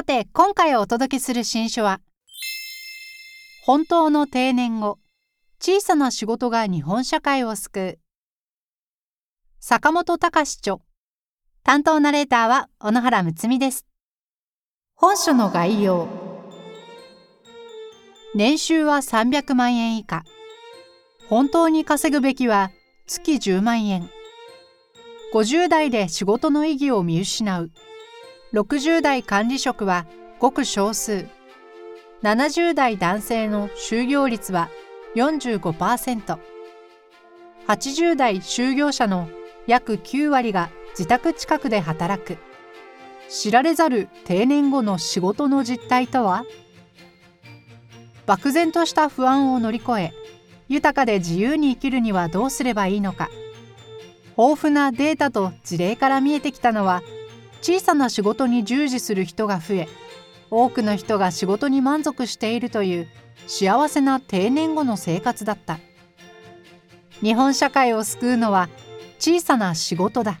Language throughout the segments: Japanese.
さて今回お届けする新書は本当の定年後小さな仕事が日本社会を救う。坂本隆著担当ナレーターは小野原睦美です。本書の概要。年収は300万円以下。本当に稼ぐべきは月10万円。50代で仕事の意義を見失う。60代管理職はごく少数70代男性の就業率は 45%80 代就業者の約9割が自宅近くで働く。知られざる定年後の仕事の実態とは？漠然とした不安を乗り越え豊かで自由に生きるにはどうすればいいのか。豊富なデータと事例から見えてきたのは小さな仕事に従事する人が増え多くの人が仕事に満足しているという幸せな定年後の生活だった。日本社会を救うのは小さな仕事だ。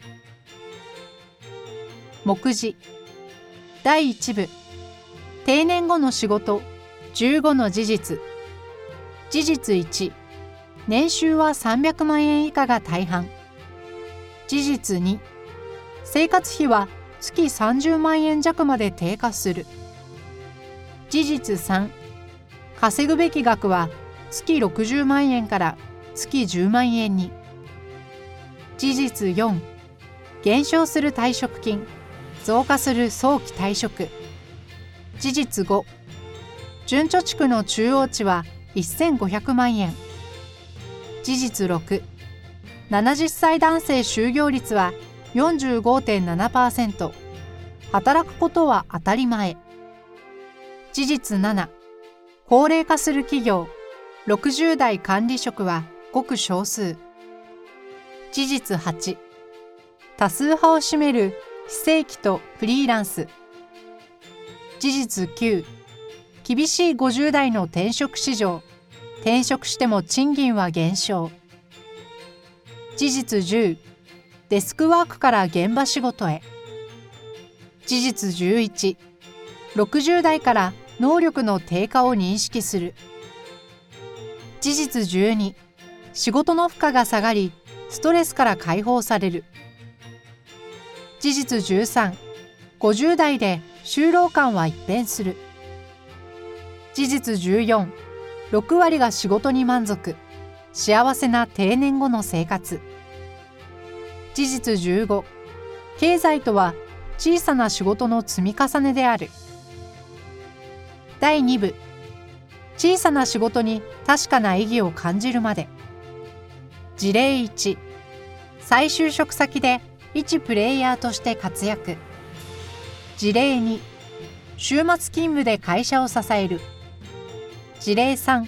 目次。第1部。定年後の仕事。15の事実。事実1年収は300万円以下が大半。事実2生活費は月30万円弱まで低下する。事実3稼ぐべき額は月60万円から月10万円に。事実4減少する退職金増加する早期退職。事実5準貯蓄の中央値は1500万円。事実670歳男性就業率は45.7%働くことは当たり前。事実7高齢化する企業。60代管理職はごく少数。事実8多数派を占める非正規とフリーランス。事実9厳しい50代の転職市場。転職しても賃金は減少。事実10デスクワークから現場仕事へ。事実1160代から能力の低下を認識する。事実12仕事の負荷が下がりストレスから解放される。事実1350代で就労感は一変する。事実146割が仕事に満足。幸せな定年後の生活。事実15経済とは小さな仕事の積み重ねである。第2部。小さな仕事に確かな意義を感じるまで。事例1再就職先で一プレイヤーとして活躍。事例2週末勤務で会社を支える。事例3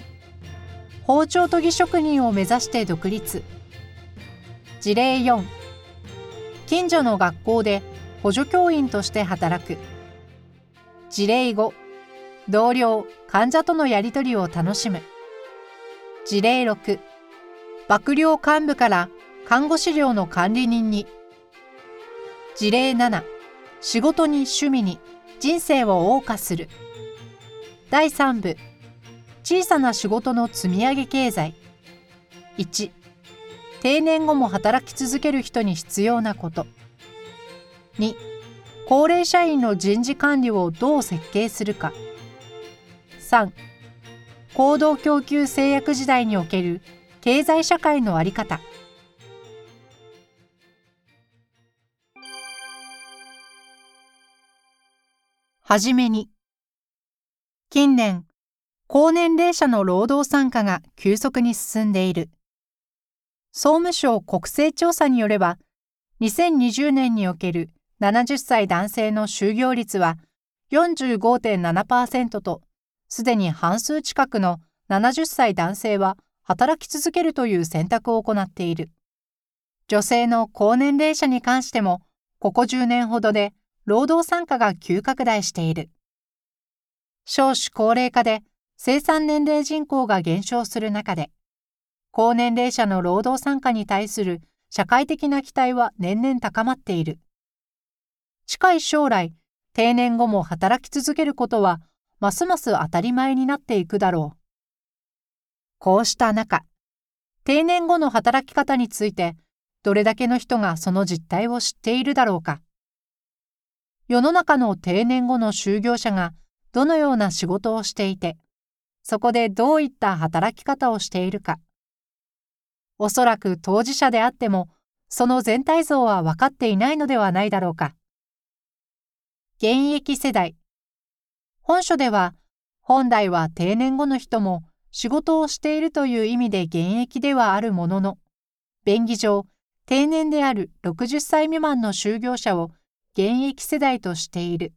包丁研ぎ職人を目指して独立。事例4近所の学校で補助教員として働く。事例5同僚患者とのやり取りを楽しむ。事例6幕僚幹部から看護師寮の管理人に。事例7仕事に趣味に人生を謳歌する。第3部小さな仕事の積み上げ経済。1定年後も働き続ける人に必要なこと。2高齢社員の人事管理をどう設計するか。3行動供給制約時代における経済社会の在り方。はじめに近年高年齢者の労働参加が急速に進んでいる。総務省国勢調査によれば2020年における70歳男性の就業率は45.7%とすでに半数近くの70歳男性は働き続けるという選択を行っている。女性の高年齢者に関しても、ここ10年ほどで労働参加が急拡大している。少子高齢化で生産年齢人口が減少する中で、高年齢者の労働参加に対する社会的な期待は年々高まっている。近い将来、定年後も働き続けることは、ますます当たり前になっていくだろう。こうした中、定年後の働き方について、どれだけの人がその実態を知っているだろうか。世の中の定年後の就業者がどのような仕事をしていて、そこでどういった働き方をしているか。おそらく当事者であっても、その全体像は分かっていないのではないだろうか。現役世代。本書では、本来は定年後の人も仕事をしているという意味で現役ではあるものの、便宜上、定年である60歳未満の就業者を現役世代としている。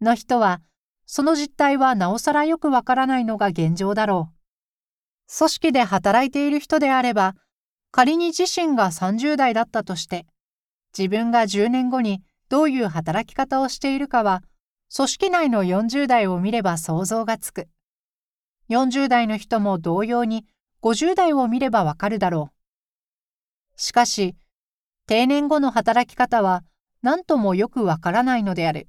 の人は、その実態はなおさらよくわからないのが現状だろう。組織で働いている人であれば、仮に自身が30代だったとして、自分が10年後にどういう働き方をしているかは、組織内の40代を見れば想像がつく。40代の人も同様に50代を見ればわかるだろう。しかし、定年後の働き方は何ともよくわからないのである。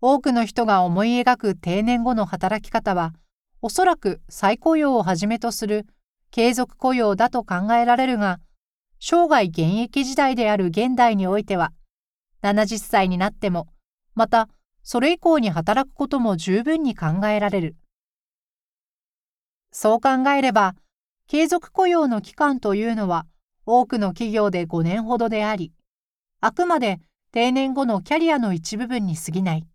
多くの人が思い描く定年後の働き方は、おそらく再雇用をはじめとする継続雇用だと考えられるが、生涯現役時代である現代においては、70歳になっても、またそれ以降に働くことも十分に考えられる。そう考えれば、継続雇用の期間というのは多くの企業で5年ほどであり、あくまで定年後のキャリアの一部分に過ぎない。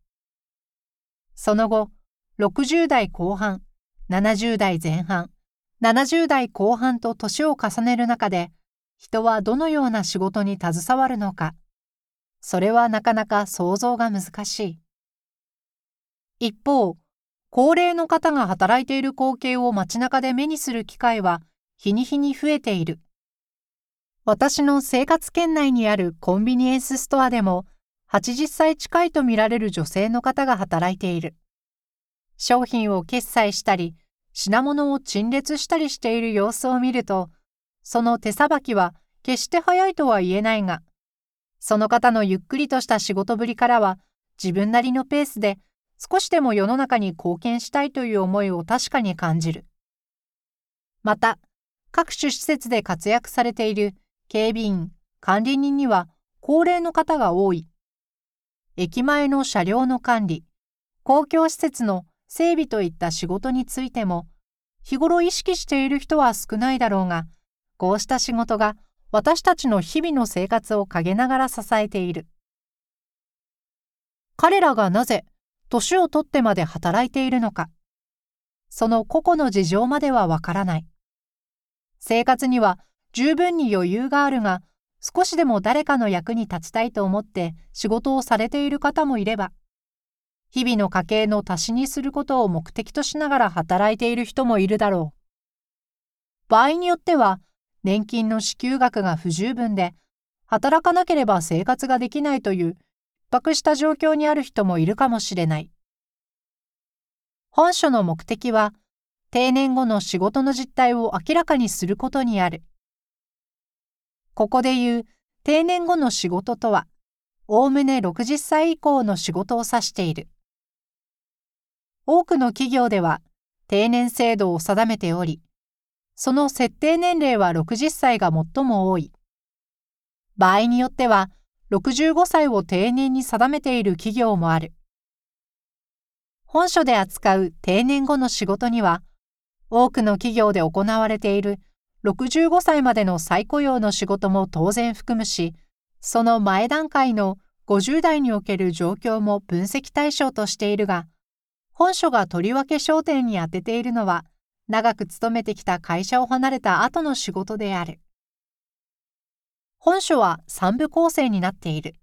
その後、60代後半、70代前半、70代後半と年を重ねる中で、人はどのような仕事に携わるのか、それはなかなか想像が難しい。一方、高齢の方が働いている光景を街中で目にする機会は日に日に増えている。私の生活圏内にあるコンビニエンスストアでも80歳近いとみられる女性の方が働いている。商品を決済したり、品物を陳列したりしている様子を見ると、その手さばきは決して早いとは言えないが、その方のゆっくりとした仕事ぶりからは自分なりのペースで少しでも世の中に貢献したいという思いを確かに感じる。また、各種施設で活躍されている警備員、管理人には高齢の方が多い。駅前の車両の管理、公共施設の整備といった仕事についても、日頃意識している人は少ないだろうが、こうした仕事が私たちの日々の生活を陰ながら支えている。彼らがなぜ年をとってまで働いているのか、その個々の事情まではわからない。生活には十分に余裕があるが、少しでも誰かの役に立ちたいと思って仕事をされている方もいれば、日々の家計の足しにすることを目的としながら働いている人もいるだろう。場合によっては、年金の支給額が不十分で、働かなければ生活ができないという迫した状況にある人もいるかもしれない。本書の目的は、定年後の仕事の実態を明らかにすることにある。ここで言う定年後の仕事とは、おおむね60歳以降の仕事を指している。多くの企業では定年制度を定めており、その設定年齢は60歳が最も多い。場合によっては65歳を定年に定めている企業もある。本書で扱う定年後の仕事には、多くの企業で行われている65歳までの再雇用の仕事も当然含むし、その前段階の50代における状況も分析対象としているが、本書がとりわけ焦点に当てているのは、長く勤めてきた会社を離れた後の仕事である。本書は3部構成になっている。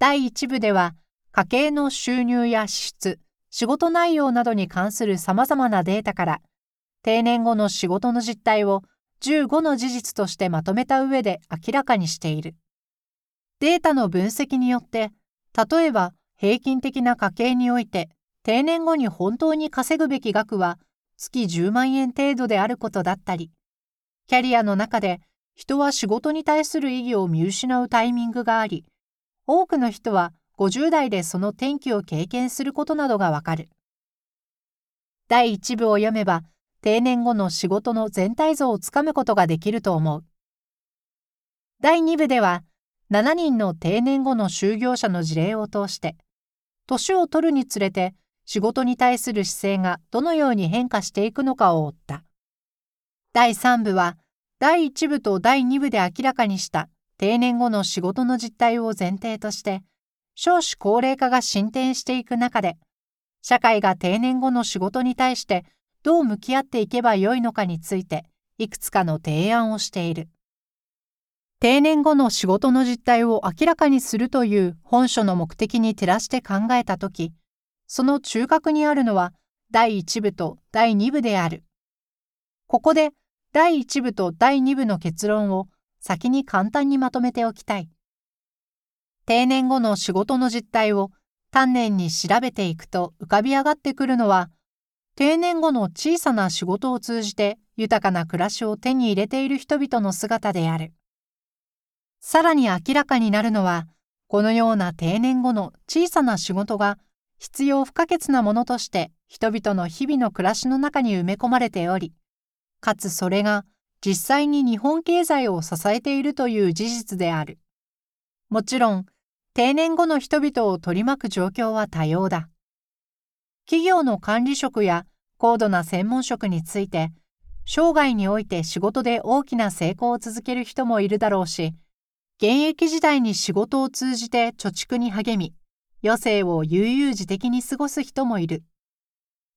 第1部では、家計の収入や支出、仕事内容などに関する様々なデータから、定年後の仕事の実態を15の事実としてまとめた上で明らかにしている。データの分析によって、例えば平均的な家計において、定年後に本当に稼ぐべき額は月10万円程度であることだったり、キャリアの中で人は仕事に対する意義を見失うタイミングがあり、多くの人は50代でその転機を経験することなどがわかる。第1部を読めば、定年後の仕事の全体像をつかむことができると思う。第2部では、7人の定年後の就業者の事例を通して、年を取るにつれて仕事に対する姿勢がどのように変化していくのかを追った。第3部は、第1部と第2部で明らかにした定年後の仕事の実態を前提として、少子高齢化が進展していく中で、社会が定年後の仕事に対してどう向き合っていけばよいのかについて、いくつかの提案をしている。定年後の仕事の実態を明らかにするという本書の目的に照らして考えたとき、その中核にあるのは第1部と第2部である。ここで第1部と第2部の結論を先に簡単にまとめておきたい。定年後の仕事の実態を丹念に調べていくと浮かび上がってくるのは、定年後の小さな仕事を通じて豊かな暮らしを手に入れている人々の姿である。さらに明らかになるのは、このような定年後の小さな仕事が必要不可欠なものとして人々の日々の暮らしの中に埋め込まれており、かつそれが実際に日本経済を支えているという事実である。もちろん、定年後の人々を取り巻く状況は多様だ。企業の管理職や高度な専門職について、生涯において仕事で大きな成功を続ける人もいるだろうし、現役時代に仕事を通じて貯蓄に励み、余生を悠々自適に過ごす人もいる。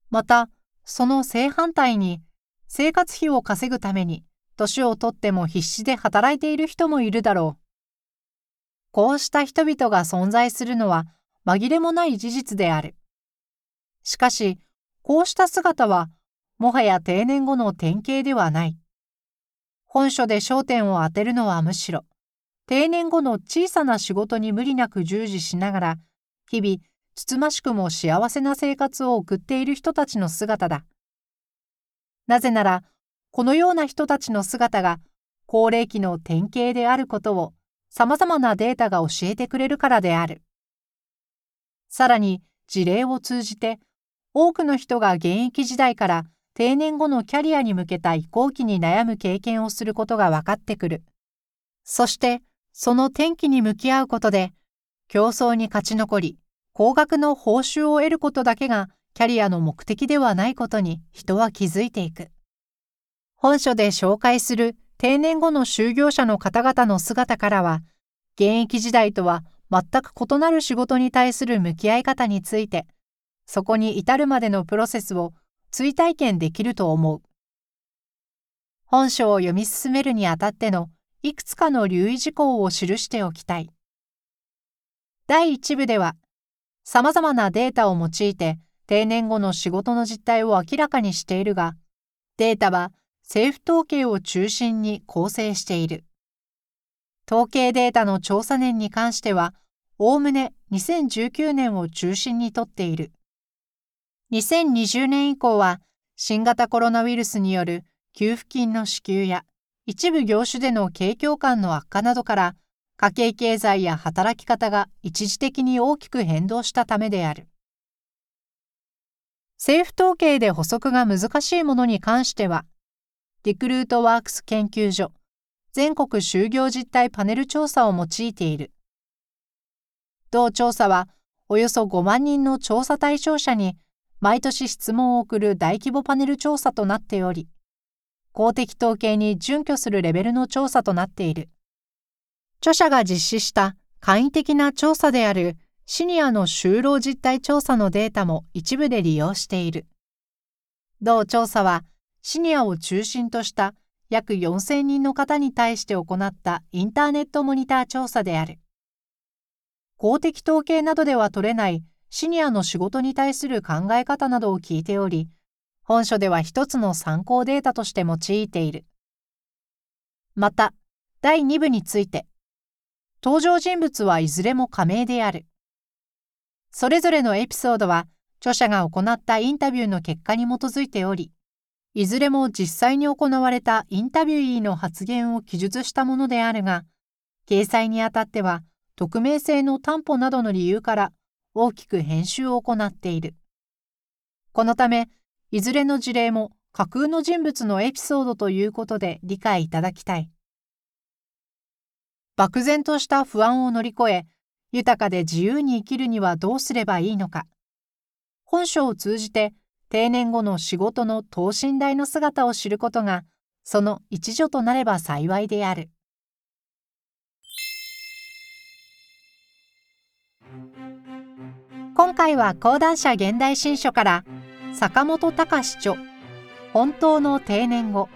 また、その正反対に、生活費を稼ぐために、年をとっても必死で働いている人もいるだろう。こうした人々が存在するのは紛れもない事実である。しかし、こうした姿は、もはや定年後の典型ではない。本書で焦点を当てるのはむしろ、定年後の小さな仕事に無理なく従事しながら、日々、つつましくも幸せな生活を送っている人たちの姿だ。なぜなら、このような人たちの姿が高齢期の典型であることを様々なデータが教えてくれるからである。さらに事例を通じて多くの人が現役時代から定年後のキャリアに向けた移行期に悩む経験をすることが分かってくる。そしてその転機に向き合うことで競争に勝ち残り、高額の報酬を得ることだけがキャリアの目的ではないことに人は気づいていく。本書で紹介する定年後の就業者の方々の姿からは、現役時代とは全く異なる仕事に対する向き合い方について、そこに至るまでのプロセスを追体験できると思う。本書を読み進めるにあたってのいくつかの留意事項を記しておきたい。第1部では、様々なデータを用いて定年後の仕事の実態を明らかにしているが、データは政府統計を中心に構成している。統計データの調査年に関しては、おおむね2019年を中心にとっている。2020年以降は、新型コロナウイルスによる給付金の支給や一部業種での景況感の悪化などから家計経済や働き方が一時的に大きく変動したためである。政府統計で補足が難しいものに関しては、リクルートワークス研究所全国就業実態パネル調査を用いている。同調査は、およそ5万人の調査対象者に毎年質問を送る大規模パネル調査となっており、公的統計に準拠するレベルの調査となっている。著者が実施した簡易的な調査であるシニアの就労実態調査のデータも一部で利用している。同調査はシニアを中心とした約4000人の方に対して行ったインターネットモニター調査である。公的統計などでは取れないシニアの仕事に対する考え方などを聞いており、本書では一つの参考データとして用いている。また、第2部について、登場人物はいずれも仮名である。それぞれのエピソードは、著者が行ったインタビューの結果に基づいており、いずれも実際に行われたインタビューイの発言を記述したものであるが、掲載にあたっては、匿名性の担保などの理由から大きく編集を行っている。このため、いずれの事例も架空の人物のエピソードということで理解いただきたい。漠然とした不安を乗り越え、豊かで自由に生きるにはどうすればいいのか。本書を通じて定年後の仕事の等身大の姿を知ることが、その一助となれば幸いである。今回は講談社現代新書から坂本隆著本当の定年後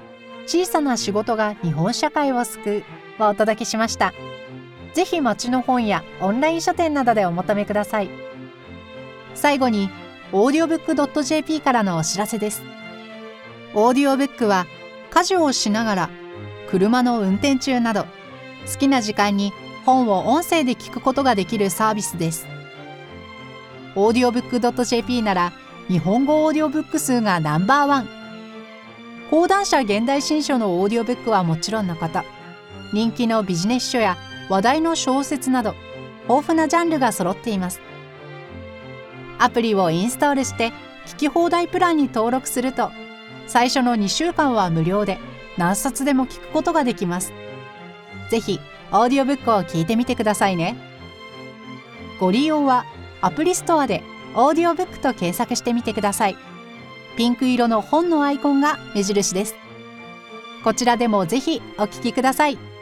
小さな仕事が日本社会を救うをお届けしました。ぜひ町の本やオンライン書店などでお求めください。最後に、オーディオブック .jp からのお知らせです。オーディオブックは家事をしながら、車の運転中など、好きな時間に本を音声で聞くことができるサービスです。オーディオブック .jp なら、日本語オーディオブック数がナンバーワン。講談社現代新書のオーディオブックはもちろんのこと、人気のビジネス書や話題の小説など豊富なジャンルが揃っています。アプリをインストールして聞き放題プランに登録すると最初の2週間は無料で何冊でも聞くことができます。ぜひオーディオブックを聞いてみてくださいね。ご利用はアプリストアでオーディオブックと検索してみてください。ピンク色の本のアイコンが目印です。こちらでもぜひお聞きください。